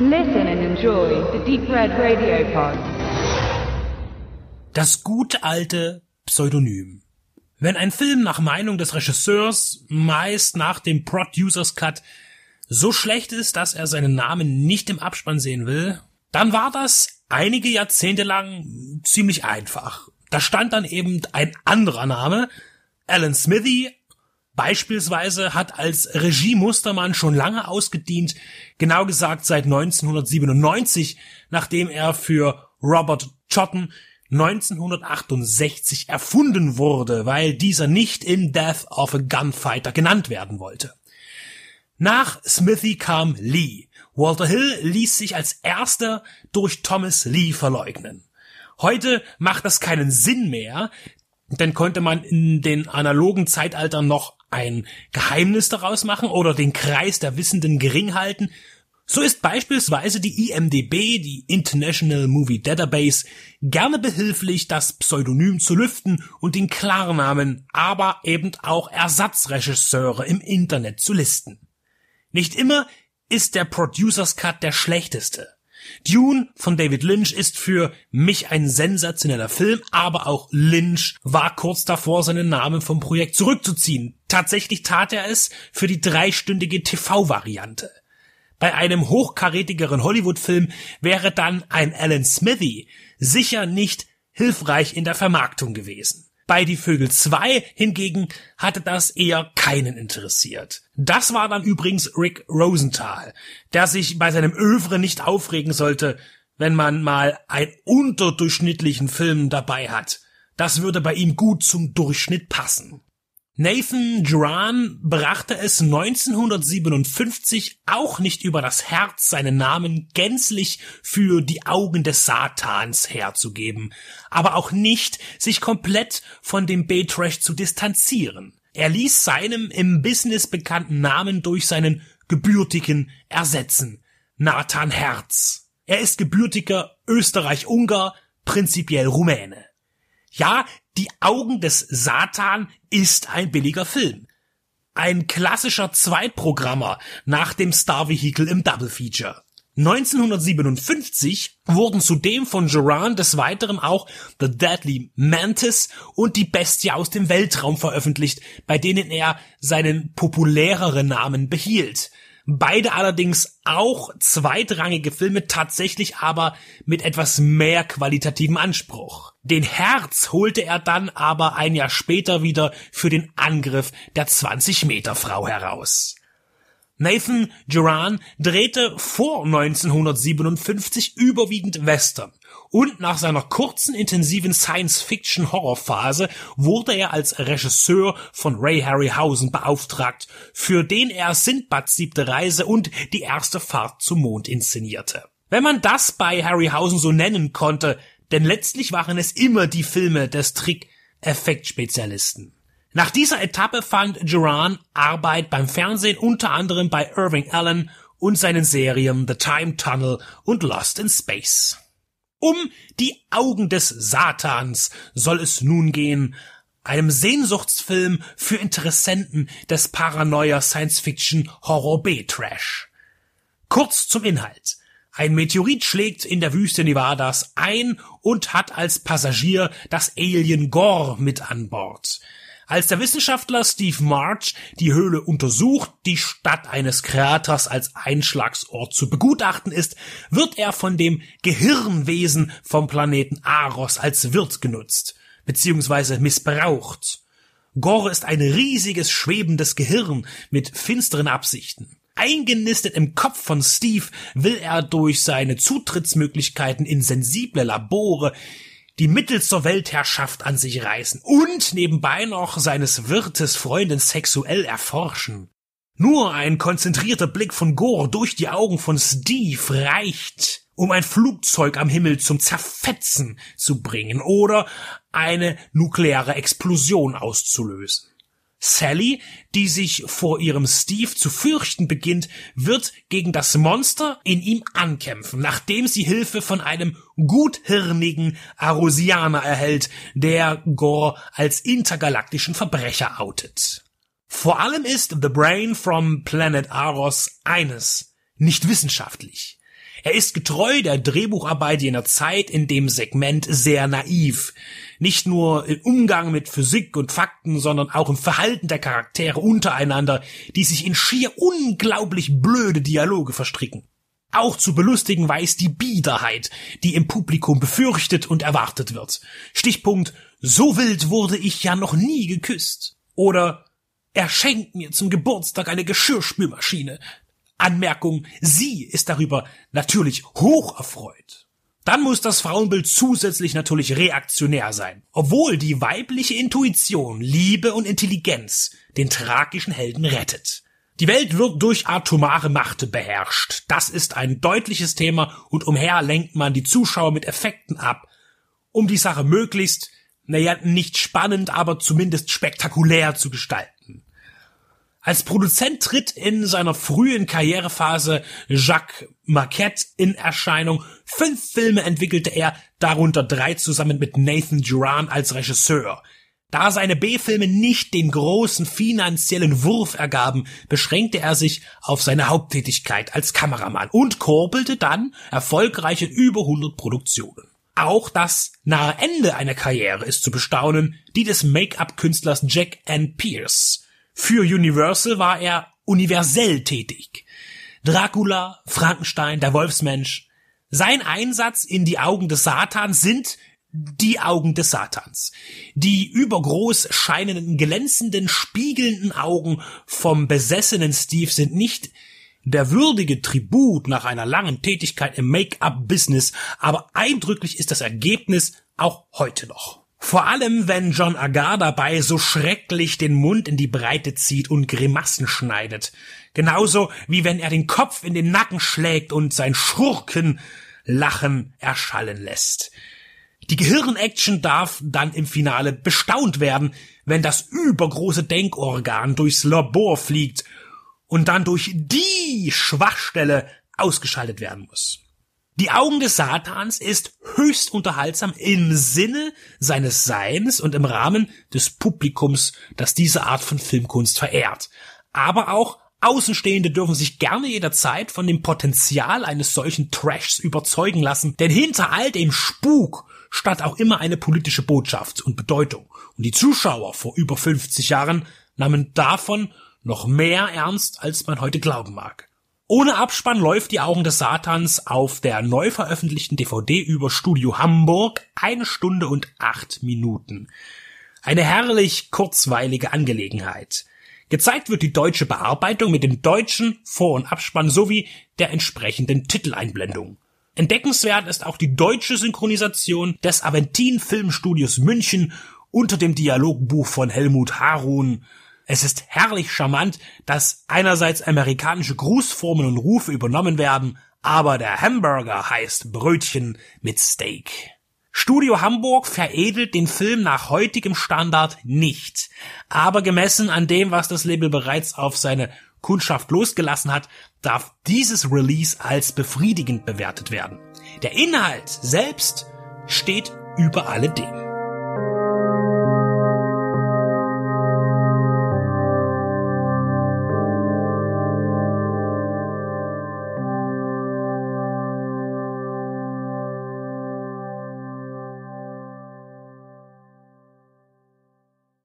Listen and enjoy the Deep Red Radio Pod. Das gute alte Pseudonym. Wenn ein Film nach Meinung des Regisseurs, meist nach dem Producers Cut, so schlecht ist, dass er seinen Namen nicht im Abspann sehen will, dann war das einige Jahrzehnte lang ziemlich einfach. Da stand dann eben ein anderer Name. Alan Smithy beispielsweise hat als Regiemustermann schon lange ausgedient, genau gesagt seit 1997, nachdem er für Robert Chotten 1968 erfunden wurde, weil dieser nicht in Death of a Gunfighter genannt werden wollte. Nach Smithy kam Lee. Walter Hill ließ sich als erster durch Thomas Lee verleugnen. Heute macht das keinen Sinn mehr, denn konnte man in den analogen Zeitaltern noch ein Geheimnis daraus machen oder den Kreis der Wissenden gering halten, so ist beispielsweise die IMDB, die International Movie Database, gerne behilflich, das Pseudonym zu lüften und den Klarnamen, aber eben auch Ersatzregisseure im Internet zu listen. Nicht immer ist der Producers Cut der schlechteste. Dune von David Lynch ist für mich ein sensationeller Film, aber auch Lynch war kurz davor, seinen Namen vom Projekt zurückzuziehen. Tatsächlich tat er es für die dreistündige TV-Variante. Bei einem hochkarätigeren Hollywood-Film wäre dann ein Alan Smithy sicher nicht hilfreich in der Vermarktung gewesen. Bei Die Vögel 2 hingegen hatte das eher keinen interessiert. Das war dann übrigens Rick Rosenthal, der sich bei seinem Övre nicht aufregen sollte, wenn man mal einen unterdurchschnittlichen Film dabei hat. Das würde bei ihm gut zum Durchschnitt passen. Nathan Duran brachte es 1957 auch nicht über das Herz, seinen Namen gänzlich für die Augen des Satans herzugeben, aber auch nicht, sich komplett von dem B-Trash zu distanzieren. Er ließ seinem im Business bekannten Namen durch seinen gebürtigen ersetzen. Nathan Herz. Er ist gebürtiger Österreich-Ungar, prinzipiell Rumäne. Ja, die Augen des Satan ist ein billiger Film. Ein klassischer Zweitprogrammer nach dem Star Vehicle im Double Feature. 1957 wurden zudem von Joran des Weiteren auch The Deadly Mantis und Die Bestie aus dem Weltraum veröffentlicht, bei denen er seinen populäreren Namen behielt. Beide allerdings auch zweitrangige Filme, tatsächlich aber mit etwas mehr qualitativem Anspruch. Den Herz holte er dann aber ein Jahr später wieder für den Angriff der 20-Meter-Frau heraus. Nathan Duran drehte vor 1957 überwiegend Western und nach seiner kurzen intensiven Science-Fiction-Horrorphase wurde er als Regisseur von Ray Harryhausen beauftragt, für den er Sindbads siebte Reise und die erste Fahrt zum Mond inszenierte. Wenn man das bei Harryhausen so nennen konnte, denn letztlich waren es immer die Filme des Trick-Effektspezialisten. Nach dieser Etappe fand Duran Arbeit beim Fernsehen unter anderem bei Irving Allen und seinen Serien The Time Tunnel und Lost in Space. Um die Augen des Satans soll es nun gehen, einem Sehnsuchtsfilm für Interessenten des Paranoia Science Fiction Horror B-Trash. Kurz zum Inhalt. Ein Meteorit schlägt in der Wüste Nevadas ein und hat als Passagier das Alien Gore mit an Bord. Als der Wissenschaftler Steve March die Höhle untersucht, die Stadt eines Kraters als Einschlagsort zu begutachten ist, wird er von dem Gehirnwesen vom Planeten Aros als Wirt genutzt, beziehungsweise missbraucht. Gore ist ein riesiges schwebendes Gehirn mit finsteren Absichten. Eingenistet im Kopf von Steve will er durch seine Zutrittsmöglichkeiten in sensible Labore die Mittel zur Weltherrschaft an sich reißen und nebenbei noch seines Wirtes Freundin sexuell erforschen. Nur ein konzentrierter Blick von Gore durch die Augen von Steve reicht, um ein Flugzeug am Himmel zum Zerfetzen zu bringen oder eine nukleare Explosion auszulösen. Sally, die sich vor ihrem Steve zu fürchten beginnt, wird gegen das Monster in ihm ankämpfen, nachdem sie Hilfe von einem guthirnigen Arosianer erhält, der Gore als intergalaktischen Verbrecher outet. Vor allem ist The Brain from Planet Aros eines, nicht wissenschaftlich. Er ist getreu der Drehbucharbeit jener Zeit in dem Segment sehr naiv. Nicht nur im Umgang mit Physik und Fakten, sondern auch im Verhalten der Charaktere untereinander, die sich in schier unglaublich blöde Dialoge verstricken. Auch zu belustigen weiß die Biederheit, die im Publikum befürchtet und erwartet wird. Stichpunkt, so wild wurde ich ja noch nie geküsst. Oder er schenkt mir zum Geburtstag eine Geschirrspülmaschine. Anmerkung, sie ist darüber natürlich hoch erfreut. Dann muss das Frauenbild zusätzlich natürlich reaktionär sein, obwohl die weibliche Intuition, Liebe und Intelligenz den tragischen Helden rettet. Die Welt wird durch atomare Macht beherrscht. Das ist ein deutliches Thema und umher lenkt man die Zuschauer mit Effekten ab, um die Sache möglichst, naja, nicht spannend, aber zumindest spektakulär zu gestalten. Als Produzent tritt in seiner frühen Karrierephase Jacques Marquette in Erscheinung. Fünf Filme entwickelte er, darunter drei zusammen mit Nathan Duran als Regisseur. Da seine B-Filme nicht den großen finanziellen Wurf ergaben, beschränkte er sich auf seine Haupttätigkeit als Kameramann und korbelte dann erfolgreich in über 100 Produktionen. Auch das nahe Ende einer Karriere ist zu bestaunen, die des Make-up-Künstlers Jack Ann Pierce. Für Universal war er universell tätig. Dracula, Frankenstein, der Wolfsmensch. Sein Einsatz in die Augen des Satans sind die Augen des Satans. Die übergroß scheinenden, glänzenden, spiegelnden Augen vom besessenen Steve sind nicht der würdige Tribut nach einer langen Tätigkeit im Make-up-Business, aber eindrücklich ist das Ergebnis auch heute noch. Vor allem, wenn John Agar dabei so schrecklich den Mund in die Breite zieht und Grimassen schneidet. Genauso wie wenn er den Kopf in den Nacken schlägt und sein Schurkenlachen erschallen lässt. Die Gehirnaction darf dann im Finale bestaunt werden, wenn das übergroße Denkorgan durchs Labor fliegt und dann durch die Schwachstelle ausgeschaltet werden muss. Die Augen des Satans ist höchst unterhaltsam im Sinne seines Seins und im Rahmen des Publikums, das diese Art von Filmkunst verehrt. Aber auch Außenstehende dürfen sich gerne jederzeit von dem Potenzial eines solchen Trashs überzeugen lassen, denn hinter all dem Spuk stand auch immer eine politische Botschaft und Bedeutung. Und die Zuschauer vor über 50 Jahren nahmen davon noch mehr ernst, als man heute glauben mag. Ohne Abspann läuft die Augen des Satans auf der neu veröffentlichten DVD über Studio Hamburg eine Stunde und acht Minuten. Eine herrlich kurzweilige Angelegenheit. Gezeigt wird die deutsche Bearbeitung mit dem deutschen Vor- und Abspann sowie der entsprechenden Titeleinblendung. Entdeckenswert ist auch die deutsche Synchronisation des Aventin Filmstudios München unter dem Dialogbuch von Helmut Harun es ist herrlich charmant, dass einerseits amerikanische Grußformen und Rufe übernommen werden, aber der Hamburger heißt Brötchen mit Steak. Studio Hamburg veredelt den Film nach heutigem Standard nicht, aber gemessen an dem, was das Label bereits auf seine Kundschaft losgelassen hat, darf dieses Release als befriedigend bewertet werden. Der Inhalt selbst steht über alledem.